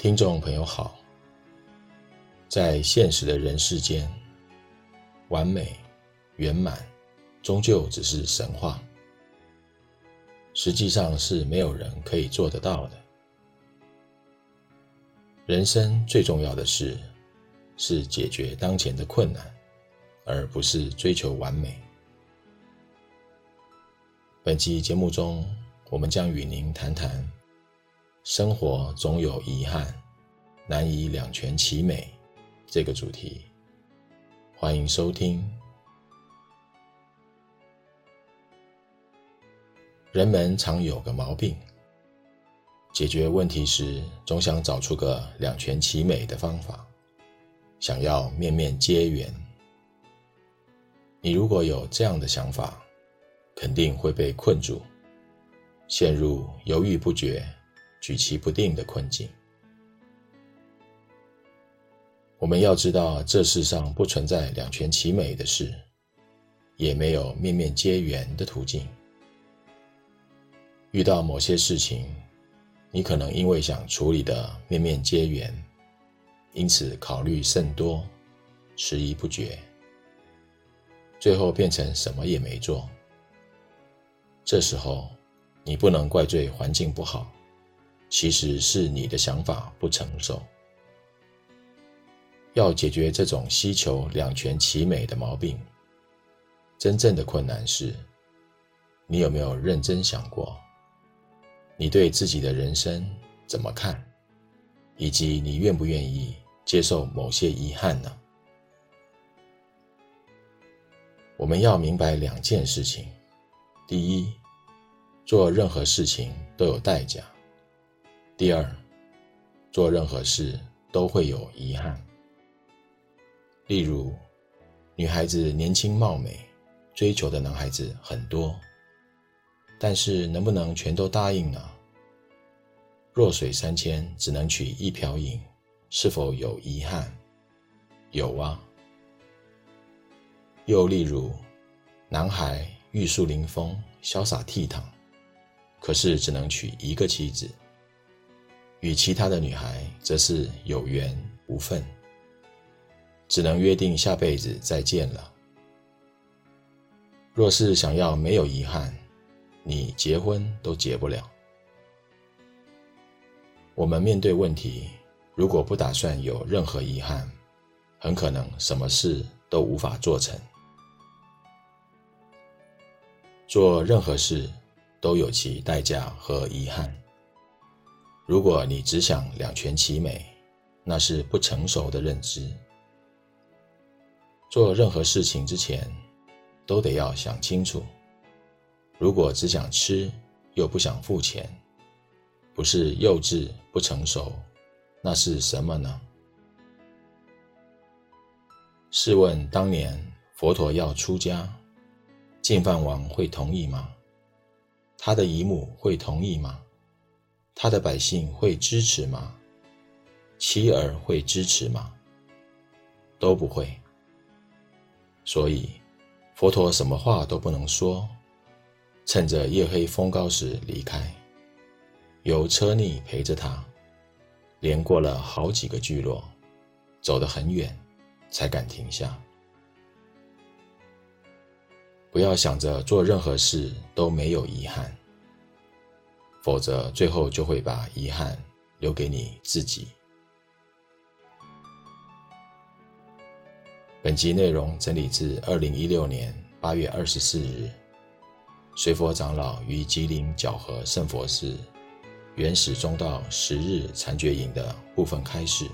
听众朋友好，在现实的人世间，完美圆满终究只是神话，实际上是没有人可以做得到的。人生最重要的事是解决当前的困难，而不是追求完美。本期节目中，我们将与您谈谈。生活总有遗憾，难以两全其美。这个主题，欢迎收听。人们常有个毛病，解决问题时总想找出个两全其美的方法，想要面面皆圆。你如果有这样的想法，肯定会被困住，陷入犹豫不决。举棋不定的困境。我们要知道，这世上不存在两全其美的事，也没有面面皆圆的途径。遇到某些事情，你可能因为想处理的面面皆圆，因此考虑甚多，迟疑不决，最后变成什么也没做。这时候，你不能怪罪环境不好。其实是你的想法不成熟。要解决这种希求两全其美的毛病，真正的困难是，你有没有认真想过，你对自己的人生怎么看，以及你愿不愿意接受某些遗憾呢？我们要明白两件事情：第一，做任何事情都有代价。第二，做任何事都会有遗憾。例如，女孩子年轻貌美，追求的男孩子很多，但是能不能全都答应呢？弱水三千，只能取一瓢饮，是否有遗憾？有啊。又例如，男孩玉树临风，潇洒倜傥，可是只能娶一个妻子。与其他的女孩则是有缘无分，只能约定下辈子再见了。若是想要没有遗憾，你结婚都结不了。我们面对问题，如果不打算有任何遗憾，很可能什么事都无法做成。做任何事都有其代价和遗憾。如果你只想两全其美，那是不成熟的认知。做任何事情之前，都得要想清楚。如果只想吃，又不想付钱，不是幼稚不成熟，那是什么呢？试问当年佛陀要出家，净饭王会同意吗？他的姨母会同意吗？他的百姓会支持吗？妻儿会支持吗？都不会。所以，佛陀什么话都不能说，趁着夜黑风高时离开，由车匿陪着他，连过了好几个聚落，走得很远，才敢停下。不要想着做任何事都没有遗憾。否则，最后就会把遗憾留给你自己。本集内容整理自二零一六年八月二十四日，随佛长老于吉林皎河圣佛寺原始中道十日禅觉营的部分开示。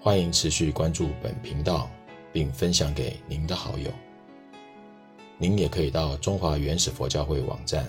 欢迎持续关注本频道，并分享给您的好友。您也可以到中华原始佛教会网站。